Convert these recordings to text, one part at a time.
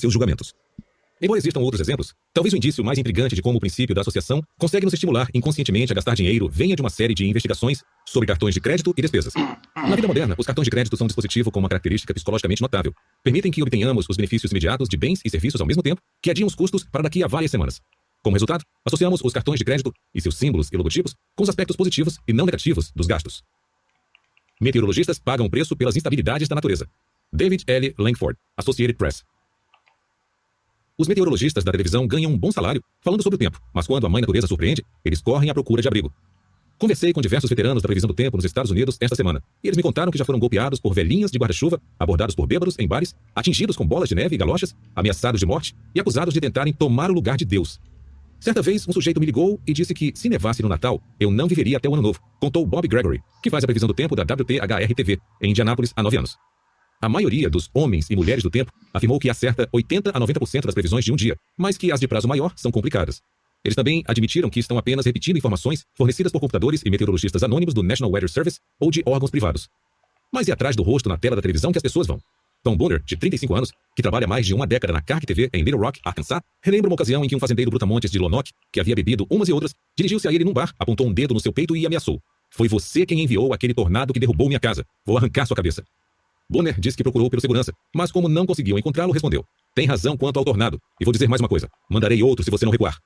seus julgamentos. Embora existam outros exemplos, talvez o indício mais intrigante de como o princípio da associação consegue nos estimular inconscientemente a gastar dinheiro venha de uma série de investigações sobre cartões de crédito e despesas. Na vida moderna, os cartões de crédito são um dispositivo com uma característica psicologicamente notável. Permitem que obtenhamos os benefícios imediatos de bens e serviços ao mesmo tempo que adiam os custos para daqui a várias semanas. Como resultado, associamos os cartões de crédito e seus símbolos e logotipos com os aspectos positivos e não negativos dos gastos. Meteorologistas pagam preço pelas instabilidades da natureza. David L. Langford, Associated Press. Os meteorologistas da televisão ganham um bom salário falando sobre o tempo, mas quando a mãe natureza surpreende, eles correm à procura de abrigo. Conversei com diversos veteranos da previsão do tempo nos Estados Unidos esta semana, e eles me contaram que já foram golpeados por velhinhas de guarda-chuva, abordados por bêbados em bares, atingidos com bolas de neve e galochas, ameaçados de morte e acusados de tentarem tomar o lugar de Deus. Certa vez, um sujeito me ligou e disse que, se nevasse no Natal, eu não viveria até o ano novo, contou Bob Gregory, que faz a previsão do tempo da WTHR-TV, em Indianápolis, há nove anos. A maioria dos homens e mulheres do tempo afirmou que acerta 80 a 90% das previsões de um dia, mas que as de prazo maior são complicadas. Eles também admitiram que estão apenas repetindo informações fornecidas por computadores e meteorologistas anônimos do National Weather Service ou de órgãos privados. Mas é atrás do rosto na tela da televisão que as pessoas vão. Tom Bonner, de 35 anos, que trabalha mais de uma década na CARC TV em Little Rock, Arkansas, relembra uma ocasião em que um fazendeiro brutamontes de Lonoc, que havia bebido umas e outras, dirigiu-se a ele num bar, apontou um dedo no seu peito e ameaçou. Foi você quem enviou aquele tornado que derrubou minha casa. Vou arrancar sua cabeça. Bonner disse que procurou pelo segurança, mas como não conseguiu encontrá-lo, respondeu. Tem razão quanto ao tornado. E vou dizer mais uma coisa. Mandarei outro se você não recuar.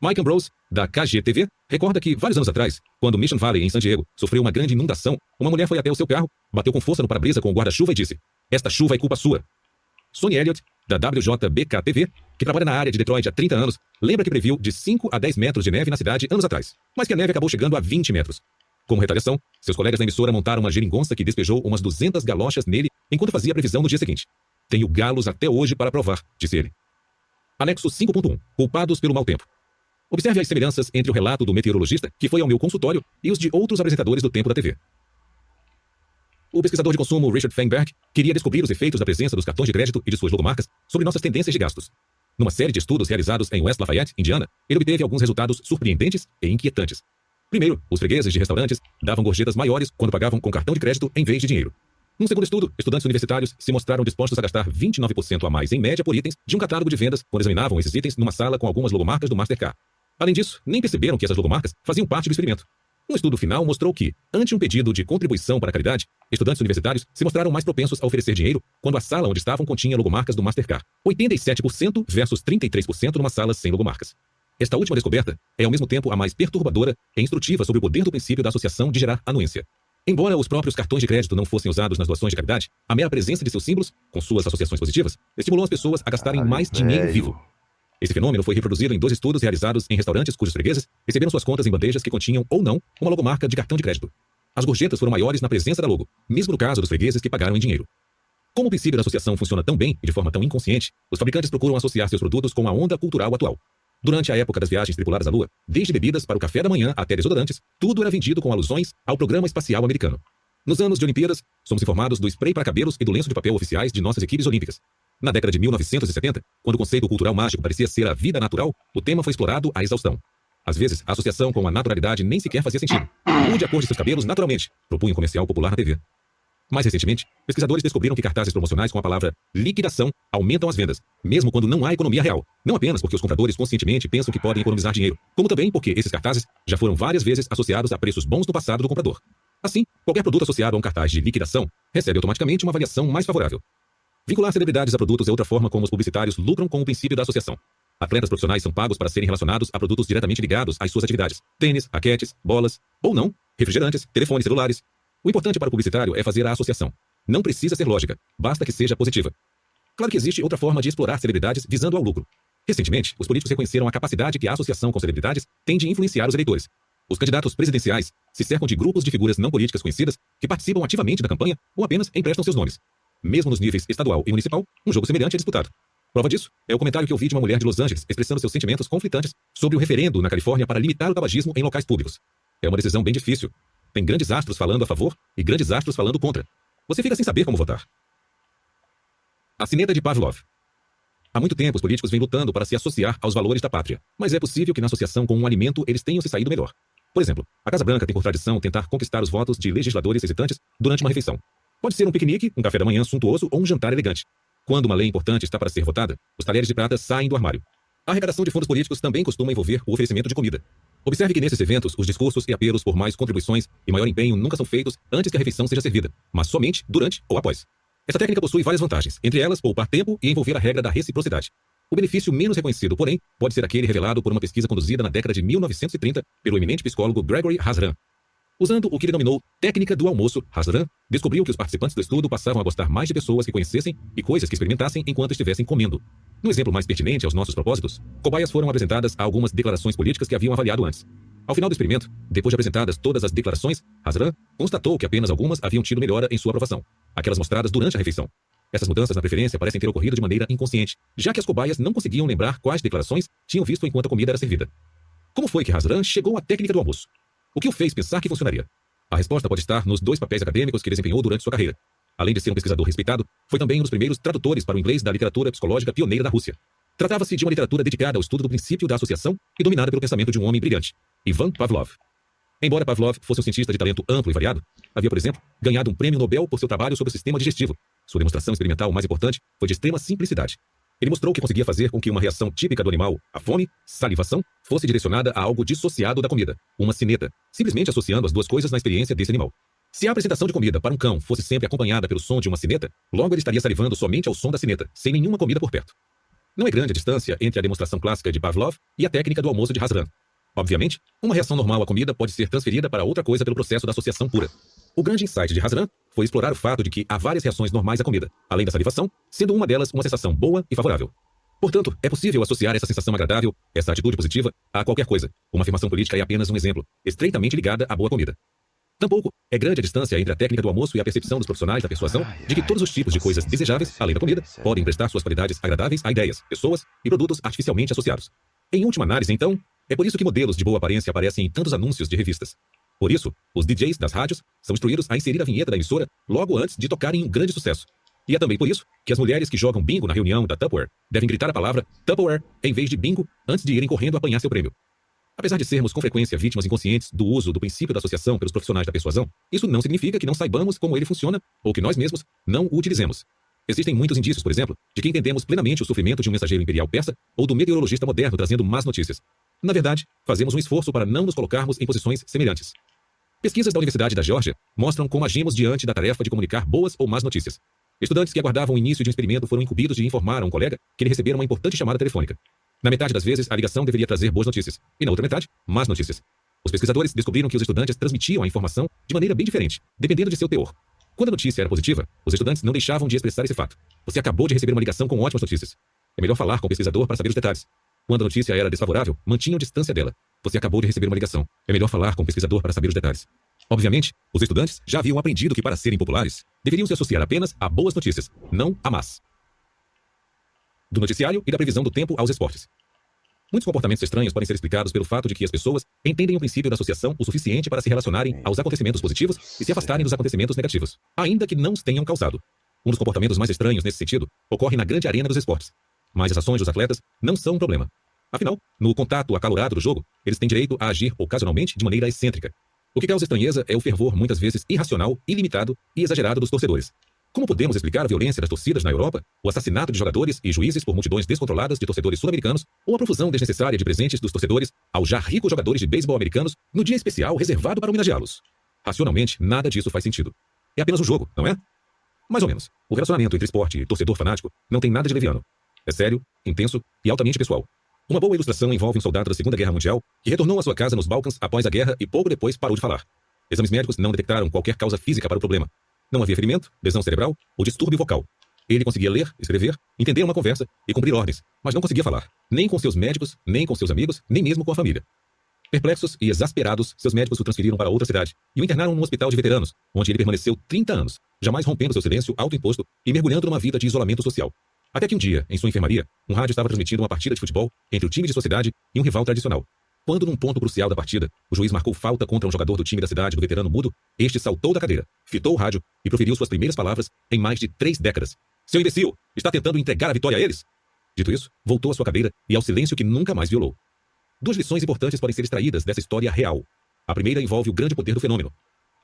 Mike Ambrose, da KGTV, recorda que, vários anos atrás, quando Mission Valley, em San Diego, sofreu uma grande inundação, uma mulher foi até o seu carro, bateu com força no para-brisa com o guarda-chuva e disse: Esta chuva é culpa sua. Sony Elliott, da WJBK-TV, que trabalha na área de Detroit há 30 anos, lembra que previu de 5 a 10 metros de neve na cidade anos atrás, mas que a neve acabou chegando a 20 metros. Como retaliação, seus colegas da emissora montaram uma geringonça que despejou umas 200 galochas nele enquanto fazia a previsão no dia seguinte. Tenho galos até hoje para provar, disse ele. Anexo 5.1. Culpados pelo mau tempo. Observe as semelhanças entre o relato do meteorologista, que foi ao meu consultório, e os de outros apresentadores do tempo da TV. O pesquisador de consumo Richard Feinberg queria descobrir os efeitos da presença dos cartões de crédito e de suas logomarcas sobre nossas tendências de gastos. Numa série de estudos realizados em West Lafayette, Indiana, ele obteve alguns resultados surpreendentes e inquietantes. Primeiro, os fregueses de restaurantes davam gorjetas maiores quando pagavam com cartão de crédito em vez de dinheiro. Num segundo estudo, estudantes universitários se mostraram dispostos a gastar 29% a mais em média por itens de um catálogo de vendas quando examinavam esses itens numa sala com algumas logomarcas do Mastercard. Além disso, nem perceberam que essas logomarcas faziam parte do experimento. Um estudo final mostrou que, ante um pedido de contribuição para a caridade, estudantes universitários se mostraram mais propensos a oferecer dinheiro quando a sala onde estavam continha logomarcas do Mastercard. 87% versus 33% numa sala sem logomarcas. Esta última descoberta é ao mesmo tempo a mais perturbadora e instrutiva sobre o poder do princípio da associação de gerar anuência. Embora os próprios cartões de crédito não fossem usados nas doações de caridade, a mera presença de seus símbolos, com suas associações positivas, estimulou as pessoas a gastarem Ai, mais dinheiro vivo. Esse fenômeno foi reproduzido em dois estudos realizados em restaurantes cujos fregueses receberam suas contas em bandejas que continham ou não uma logomarca de cartão de crédito. As gorjetas foram maiores na presença da logo, mesmo no caso dos fregueses que pagaram em dinheiro. Como o princípio da associação funciona tão bem e de forma tão inconsciente, os fabricantes procuram associar seus produtos com a onda cultural atual, Durante a época das viagens tripuladas à Lua, desde bebidas para o café da manhã até desodorantes, tudo era vendido com alusões ao programa espacial americano. Nos anos de Olimpíadas, somos informados do spray para cabelos e do lenço de papel oficiais de nossas equipes olímpicas. Na década de 1970, quando o conceito cultural mágico parecia ser a vida natural, o tema foi explorado à exaustão. Às vezes, a associação com a naturalidade nem sequer fazia sentido. Mude a cor de seus cabelos naturalmente, propunha um comercial popular na TV. Mais recentemente, pesquisadores descobriram que cartazes promocionais com a palavra liquidação aumentam as vendas, mesmo quando não há economia real. Não apenas porque os compradores conscientemente pensam que podem economizar dinheiro, como também porque esses cartazes já foram várias vezes associados a preços bons no passado do comprador. Assim, qualquer produto associado a um cartaz de liquidação recebe automaticamente uma avaliação mais favorável. Vincular celebridades a produtos é outra forma como os publicitários lucram com o princípio da associação. Atletas profissionais são pagos para serem relacionados a produtos diretamente ligados às suas atividades: tênis, raquetes, bolas, ou não, refrigerantes, telefones celulares, o importante para o publicitário é fazer a associação. Não precisa ser lógica, basta que seja positiva. Claro que existe outra forma de explorar celebridades visando ao lucro. Recentemente, os políticos reconheceram a capacidade que a associação com celebridades tem de influenciar os eleitores. Os candidatos presidenciais se cercam de grupos de figuras não políticas conhecidas que participam ativamente da campanha ou apenas emprestam seus nomes. Mesmo nos níveis estadual e municipal, um jogo semelhante é disputado. Prova disso é o comentário que eu de uma mulher de Los Angeles expressando seus sentimentos conflitantes sobre o referendo na Califórnia para limitar o tabagismo em locais públicos. É uma decisão bem difícil, tem grandes astros falando a favor e grandes astros falando contra. Você fica sem saber como votar. A sineta de Pavlov. Há muito tempo os políticos vêm lutando para se associar aos valores da pátria, mas é possível que na associação com um alimento eles tenham se saído melhor. Por exemplo, a Casa Branca tem por tradição tentar conquistar os votos de legisladores hesitantes durante uma refeição. Pode ser um piquenique, um café da manhã suntuoso ou um jantar elegante. Quando uma lei importante está para ser votada, os talheres de prata saem do armário. A arrecadação de fundos políticos também costuma envolver o oferecimento de comida. Observe que nesses eventos, os discursos e apelos por mais contribuições e maior empenho nunca são feitos antes que a refeição seja servida, mas somente durante ou após. Essa técnica possui várias vantagens, entre elas poupar tempo e envolver a regra da reciprocidade. O benefício menos reconhecido, porém, pode ser aquele revelado por uma pesquisa conduzida na década de 1930 pelo eminente psicólogo Gregory Hasran. Usando o que denominou técnica do almoço, Hasran descobriu que os participantes do estudo passavam a gostar mais de pessoas que conhecessem e coisas que experimentassem enquanto estivessem comendo. No exemplo mais pertinente aos nossos propósitos, cobaias foram apresentadas a algumas declarações políticas que haviam avaliado antes. Ao final do experimento, depois de apresentadas todas as declarações, Hasran constatou que apenas algumas haviam tido melhora em sua aprovação aquelas mostradas durante a refeição. Essas mudanças na preferência parecem ter ocorrido de maneira inconsciente, já que as cobaias não conseguiam lembrar quais declarações tinham visto enquanto a comida era servida. Como foi que Hazran chegou à técnica do almoço? O que o fez pensar que funcionaria? A resposta pode estar nos dois papéis acadêmicos que desempenhou durante sua carreira. Além de ser um pesquisador respeitado, foi também um dos primeiros tradutores para o inglês da literatura psicológica pioneira da Rússia. Tratava-se de uma literatura dedicada ao estudo do princípio da associação e dominada pelo pensamento de um homem brilhante, Ivan Pavlov. Embora Pavlov fosse um cientista de talento amplo e variado, havia, por exemplo, ganhado um prêmio Nobel por seu trabalho sobre o sistema digestivo. Sua demonstração experimental mais importante foi de extrema simplicidade. Ele mostrou que conseguia fazer com que uma reação típica do animal, a fome, salivação, fosse direcionada a algo dissociado da comida, uma cineta, simplesmente associando as duas coisas na experiência desse animal. Se a apresentação de comida para um cão fosse sempre acompanhada pelo som de uma cineta, logo ele estaria salivando somente ao som da cineta, sem nenhuma comida por perto. Não é grande a distância entre a demonstração clássica de Pavlov e a técnica do almoço de Hasran, Obviamente, uma reação normal à comida pode ser transferida para outra coisa pelo processo da associação pura. O grande insight de Hasran foi explorar o fato de que há várias reações normais à comida, além da salivação, sendo uma delas uma sensação boa e favorável. Portanto, é possível associar essa sensação agradável, essa atitude positiva, a qualquer coisa. Uma afirmação política é apenas um exemplo, estreitamente ligada à boa comida. Tampouco é grande a distância entre a técnica do almoço e a percepção dos profissionais da persuasão de que todos os tipos de coisas desejáveis, além da comida, podem prestar suas qualidades agradáveis a ideias, pessoas e produtos artificialmente associados. Em última análise, então, é por isso que modelos de boa aparência aparecem em tantos anúncios de revistas. Por isso, os DJs das rádios são instruídos a inserir a vinheta da emissora logo antes de tocarem um grande sucesso. E é também por isso que as mulheres que jogam bingo na reunião da Tupperware devem gritar a palavra Tupperware em vez de bingo antes de irem correndo apanhar seu prêmio. Apesar de sermos com frequência vítimas inconscientes do uso do princípio da associação pelos profissionais da persuasão, isso não significa que não saibamos como ele funciona ou que nós mesmos não o utilizemos. Existem muitos indícios, por exemplo, de que entendemos plenamente o sofrimento de um mensageiro imperial persa ou do meteorologista moderno trazendo más notícias, na verdade, fazemos um esforço para não nos colocarmos em posições semelhantes. Pesquisas da Universidade da Geórgia mostram como agimos diante da tarefa de comunicar boas ou más notícias. Estudantes que aguardavam o início de um experimento foram incumbidos de informar a um colega que ele recebera uma importante chamada telefônica. Na metade das vezes, a ligação deveria trazer boas notícias, e na outra metade, más notícias. Os pesquisadores descobriram que os estudantes transmitiam a informação de maneira bem diferente, dependendo de seu teor. Quando a notícia era positiva, os estudantes não deixavam de expressar esse fato. Você acabou de receber uma ligação com ótimas notícias. É melhor falar com o pesquisador para saber os detalhes. Quando a notícia era desfavorável, mantinham distância dela. Você acabou de receber uma ligação. É melhor falar com o pesquisador para saber os detalhes. Obviamente, os estudantes já haviam aprendido que para serem populares, deveriam se associar apenas a boas notícias, não a más. Do noticiário e da previsão do tempo aos esportes. Muitos comportamentos estranhos podem ser explicados pelo fato de que as pessoas entendem o princípio da associação o suficiente para se relacionarem aos acontecimentos positivos e se afastarem dos acontecimentos negativos, ainda que não os tenham causado. Um dos comportamentos mais estranhos nesse sentido ocorre na grande arena dos esportes, mas as ações dos atletas não são um problema. Afinal, no contato acalorado do jogo, eles têm direito a agir ocasionalmente de maneira excêntrica. O que causa estranheza é o fervor muitas vezes irracional, ilimitado e exagerado dos torcedores. Como podemos explicar a violência das torcidas na Europa, o assassinato de jogadores e juízes por multidões descontroladas de torcedores sul-americanos, ou a profusão desnecessária de presentes dos torcedores aos já ricos jogadores de beisebol americanos no dia especial reservado para homenageá-los? Racionalmente, nada disso faz sentido. É apenas um jogo, não é? Mais ou menos. O relacionamento entre esporte e torcedor fanático não tem nada de leviano. É sério, intenso e altamente pessoal. Uma boa ilustração envolve um soldado da Segunda Guerra Mundial que retornou à sua casa nos Balcãs após a guerra e pouco depois parou de falar. Exames médicos não detectaram qualquer causa física para o problema. Não havia ferimento, lesão cerebral ou distúrbio vocal. Ele conseguia ler, escrever, entender uma conversa e cumprir ordens, mas não conseguia falar, nem com seus médicos, nem com seus amigos, nem mesmo com a família. Perplexos e exasperados, seus médicos o transferiram para outra cidade e o internaram num hospital de veteranos, onde ele permaneceu 30 anos, jamais rompendo seu silêncio autoimposto e mergulhando numa vida de isolamento social. Até que um dia, em sua enfermaria, um rádio estava transmitindo uma partida de futebol entre o time de sociedade e um rival tradicional. Quando, num ponto crucial da partida, o juiz marcou falta contra um jogador do time da cidade do veterano mudo, este saltou da cadeira, fitou o rádio e proferiu suas primeiras palavras em mais de três décadas. Seu imbecil, está tentando entregar a vitória a eles? Dito isso, voltou à sua cadeira e ao silêncio que nunca mais violou. Duas lições importantes podem ser extraídas dessa história real. A primeira envolve o grande poder do fenômeno.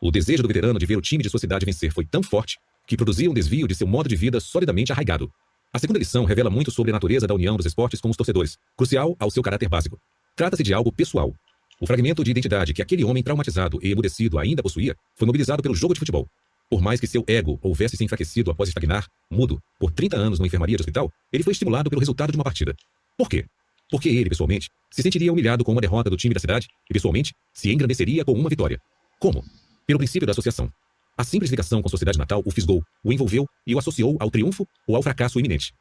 O desejo do veterano de ver o time de sociedade vencer foi tão forte que produzia um desvio de seu modo de vida solidamente arraigado. A segunda lição revela muito sobre a natureza da união dos esportes com os torcedores, crucial ao seu caráter básico. Trata-se de algo pessoal. O fragmento de identidade que aquele homem traumatizado e emudecido ainda possuía foi mobilizado pelo jogo de futebol. Por mais que seu ego houvesse se enfraquecido após estagnar, mudo, por 30 anos numa enfermaria de hospital, ele foi estimulado pelo resultado de uma partida. Por quê? Porque ele, pessoalmente, se sentiria humilhado com uma derrota do time da cidade e, pessoalmente, se engrandeceria com uma vitória. Como? Pelo princípio da associação. A simples ligação com a sociedade natal o fisgou, o envolveu e o associou ao triunfo ou ao fracasso iminente.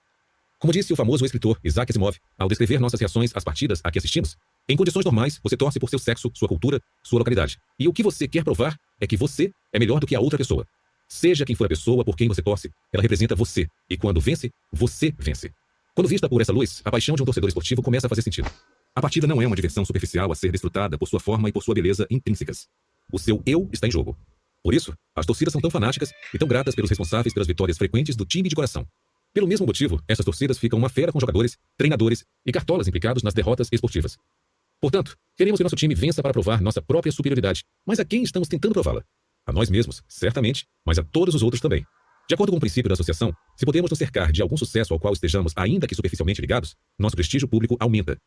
Como disse o famoso escritor Isaac Asimov, ao descrever nossas reações às partidas a que assistimos, em condições normais, você torce por seu sexo, sua cultura, sua localidade. E o que você quer provar é que você é melhor do que a outra pessoa. Seja quem for a pessoa por quem você torce, ela representa você. E quando vence, você vence. Quando vista por essa luz, a paixão de um torcedor esportivo começa a fazer sentido. A partida não é uma diversão superficial a ser desfrutada por sua forma e por sua beleza intrínsecas. O seu eu está em jogo. Por isso, as torcidas são tão fanáticas e tão gratas pelos responsáveis pelas vitórias frequentes do time de coração. Pelo mesmo motivo, essas torcidas ficam uma fera com jogadores, treinadores e cartolas implicados nas derrotas esportivas. Portanto, queremos que nosso time vença para provar nossa própria superioridade. Mas a quem estamos tentando prová-la? A nós mesmos, certamente, mas a todos os outros também. De acordo com o princípio da associação, se podemos nos cercar de algum sucesso ao qual estejamos ainda que superficialmente ligados, nosso prestígio público aumenta.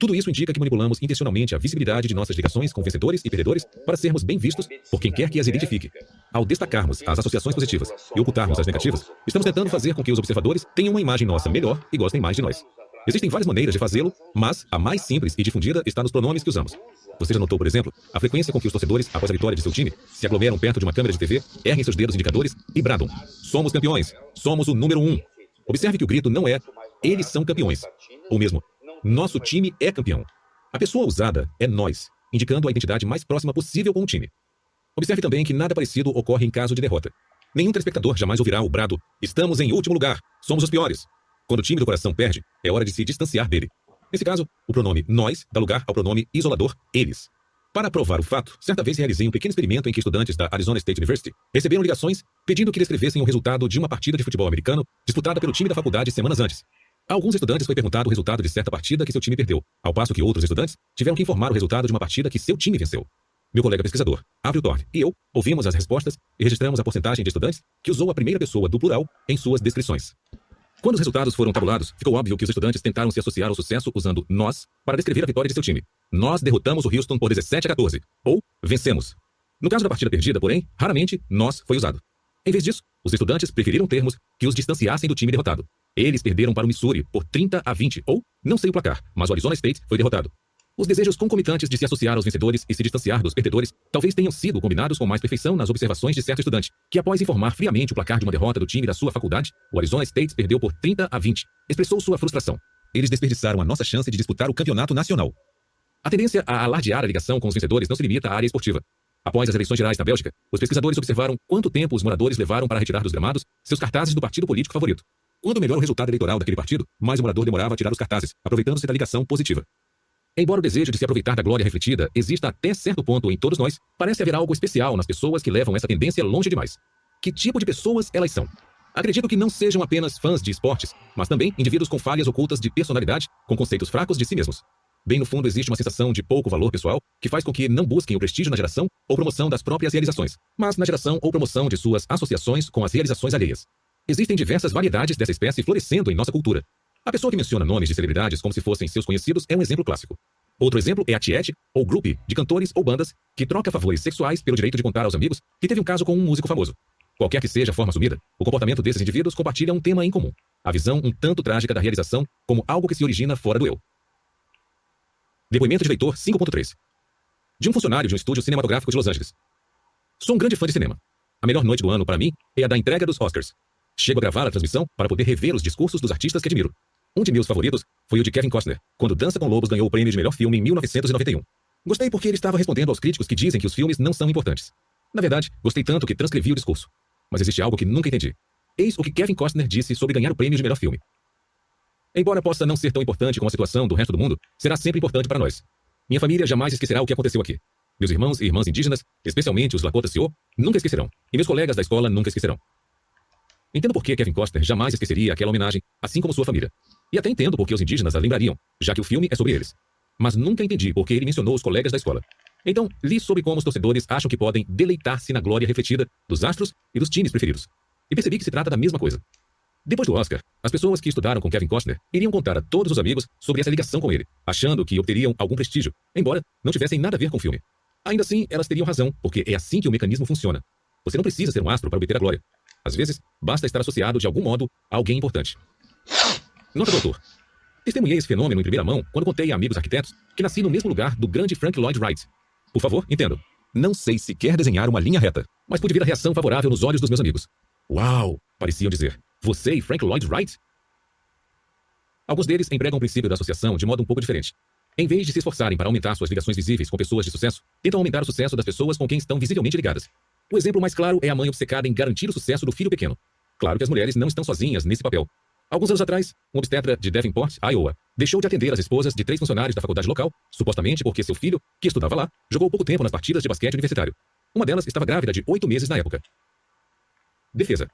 Tudo isso indica que manipulamos intencionalmente a visibilidade de nossas ligações com vencedores e perdedores para sermos bem vistos por quem quer que as identifique. Ao destacarmos as associações positivas e ocultarmos as negativas, estamos tentando fazer com que os observadores tenham uma imagem nossa melhor e gostem mais de nós. Existem várias maneiras de fazê-lo, mas a mais simples e difundida está nos pronomes que usamos. Você já notou, por exemplo, a frequência com que os torcedores, após a vitória de seu time, se aglomeram perto de uma câmera de TV, erguem seus dedos indicadores e bradam: Somos campeões! Somos o número um! Observe que o grito não é eles são campeões, ou mesmo nosso time é campeão. A pessoa usada é nós, indicando a identidade mais próxima possível com o time. Observe também que nada parecido ocorre em caso de derrota. Nenhum telespectador jamais ouvirá o brado: Estamos em último lugar, somos os piores. Quando o time do coração perde, é hora de se distanciar dele. Nesse caso, o pronome nós dá lugar ao pronome isolador eles. Para provar o fato, certa vez realizei um pequeno experimento em que estudantes da Arizona State University receberam ligações pedindo que descrevessem o resultado de uma partida de futebol americano disputada pelo time da faculdade semanas antes. A alguns estudantes foi perguntado o resultado de certa partida que seu time perdeu, ao passo que outros estudantes tiveram que informar o resultado de uma partida que seu time venceu. Meu colega pesquisador, Avril Thorne, e eu ouvimos as respostas e registramos a porcentagem de estudantes que usou a primeira pessoa do plural em suas descrições. Quando os resultados foram tabulados, ficou óbvio que os estudantes tentaram se associar ao sucesso usando nós para descrever a vitória de seu time. Nós derrotamos o Houston por 17 a 14, ou vencemos. No caso da partida perdida, porém, raramente nós foi usado. Em vez disso, os estudantes preferiram termos que os distanciassem do time derrotado. Eles perderam para o Missouri por 30 a 20, ou não sei o placar, mas o Arizona State foi derrotado. Os desejos concomitantes de se associar aos vencedores e se distanciar dos perdedores talvez tenham sido combinados com mais perfeição nas observações de certo estudante, que após informar friamente o placar de uma derrota do time da sua faculdade, o Arizona State perdeu por 30 a 20, expressou sua frustração. Eles desperdiçaram a nossa chance de disputar o campeonato nacional. A tendência a alardear a ligação com os vencedores não se limita à área esportiva. Após as eleições gerais na Bélgica, os pesquisadores observaram quanto tempo os moradores levaram para retirar dos gramados seus cartazes do partido político favorito. Quando melhor o resultado eleitoral daquele partido, mais o morador demorava a tirar os cartazes, aproveitando-se da ligação positiva. Embora o desejo de se aproveitar da glória refletida exista até certo ponto em todos nós, parece haver algo especial nas pessoas que levam essa tendência longe demais. Que tipo de pessoas elas são? Acredito que não sejam apenas fãs de esportes, mas também indivíduos com falhas ocultas de personalidade, com conceitos fracos de si mesmos. Bem no fundo existe uma sensação de pouco valor pessoal que faz com que não busquem o prestígio na geração ou promoção das próprias realizações, mas na geração ou promoção de suas associações com as realizações alheias. Existem diversas variedades dessa espécie florescendo em nossa cultura, a pessoa que menciona nomes de celebridades como se fossem seus conhecidos é um exemplo clássico. Outro exemplo é a tiete, ou grupo, de cantores ou bandas que troca favores sexuais pelo direito de contar aos amigos que teve um caso com um músico famoso. Qualquer que seja a forma assumida, o comportamento desses indivíduos compartilha um tema em comum: a visão um tanto trágica da realização como algo que se origina fora do eu. Depoimento de leitor 5.3 De um funcionário de um estúdio cinematográfico de Los Angeles. Sou um grande fã de cinema. A melhor noite do ano para mim é a da entrega dos Oscars. Chego a gravar a transmissão para poder rever os discursos dos artistas que admiro. Um de meus favoritos foi o de Kevin Costner, quando Dança com Lobos ganhou o prêmio de melhor filme em 1991. Gostei porque ele estava respondendo aos críticos que dizem que os filmes não são importantes. Na verdade, gostei tanto que transcrevi o discurso. Mas existe algo que nunca entendi. Eis o que Kevin Costner disse sobre ganhar o prêmio de melhor filme. Embora possa não ser tão importante como a situação do resto do mundo, será sempre importante para nós. Minha família jamais esquecerá o que aconteceu aqui. Meus irmãos e irmãs indígenas, especialmente os Lakota Sioux, nunca esquecerão. E meus colegas da escola nunca esquecerão. Entendo por que Kevin Costner jamais esqueceria aquela homenagem, assim como sua família. E até entendo por que os indígenas a lembrariam, já que o filme é sobre eles. Mas nunca entendi por que ele mencionou os colegas da escola. Então, li sobre como os torcedores acham que podem deleitar-se na glória refletida dos astros e dos times preferidos. E percebi que se trata da mesma coisa. Depois do Oscar, as pessoas que estudaram com Kevin Costner iriam contar a todos os amigos sobre essa ligação com ele, achando que obteriam algum prestígio, embora não tivessem nada a ver com o filme. Ainda assim, elas teriam razão, porque é assim que o mecanismo funciona. Você não precisa ser um astro para obter a glória. Às vezes, basta estar associado de algum modo a alguém importante. Nota do autor. Testemunhei esse fenômeno em primeira mão quando contei a amigos arquitetos que nasci no mesmo lugar do grande Frank Lloyd Wright. Por favor, entendo. Não sei sequer desenhar uma linha reta, mas pude ver a reação favorável nos olhos dos meus amigos. Uau! Pareciam dizer. Você e Frank Lloyd Wright? Alguns deles empregam o princípio da associação de modo um pouco diferente. Em vez de se esforçarem para aumentar suas ligações visíveis com pessoas de sucesso, tentam aumentar o sucesso das pessoas com quem estão visivelmente ligadas. O exemplo mais claro é a mãe obcecada em garantir o sucesso do filho pequeno. Claro que as mulheres não estão sozinhas nesse papel. Alguns anos atrás, um obstetra de Davenport, Iowa, deixou de atender as esposas de três funcionários da faculdade local, supostamente porque seu filho, que estudava lá, jogou pouco tempo nas partidas de basquete universitário. Uma delas estava grávida de oito meses na época. Defesa.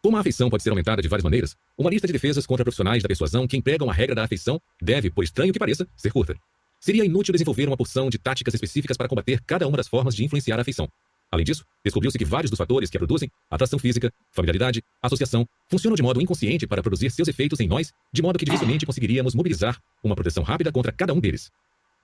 Como a afeição pode ser aumentada de várias maneiras, uma lista de defesas contra profissionais da persuasão que empregam a regra da afeição deve, por estranho que pareça, ser curta. Seria inútil desenvolver uma porção de táticas específicas para combater cada uma das formas de influenciar a afeição. Além disso, descobriu-se que vários dos fatores que a produzem, atração física, familiaridade, associação, funcionam de modo inconsciente para produzir seus efeitos em nós, de modo que dificilmente conseguiríamos mobilizar uma proteção rápida contra cada um deles.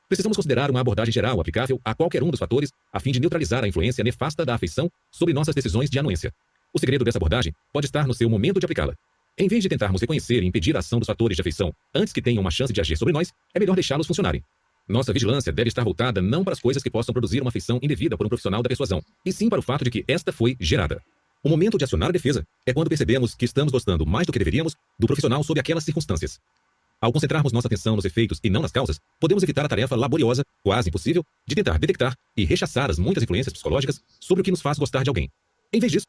Precisamos considerar uma abordagem geral aplicável a qualquer um dos fatores a fim de neutralizar a influência nefasta da afeição sobre nossas decisões de anuência. O segredo dessa abordagem pode estar no seu momento de aplicá-la. Em vez de tentarmos reconhecer e impedir a ação dos fatores de afeição antes que tenham uma chance de agir sobre nós, é melhor deixá-los funcionarem. Nossa vigilância deve estar voltada não para as coisas que possam produzir uma afeição indevida por um profissional da persuasão, e sim para o fato de que esta foi gerada. O momento de acionar a defesa é quando percebemos que estamos gostando mais do que deveríamos do profissional sob aquelas circunstâncias. Ao concentrarmos nossa atenção nos efeitos e não nas causas, podemos evitar a tarefa laboriosa, quase impossível, de tentar detectar e rechaçar as muitas influências psicológicas sobre o que nos faz gostar de alguém. Em vez disso,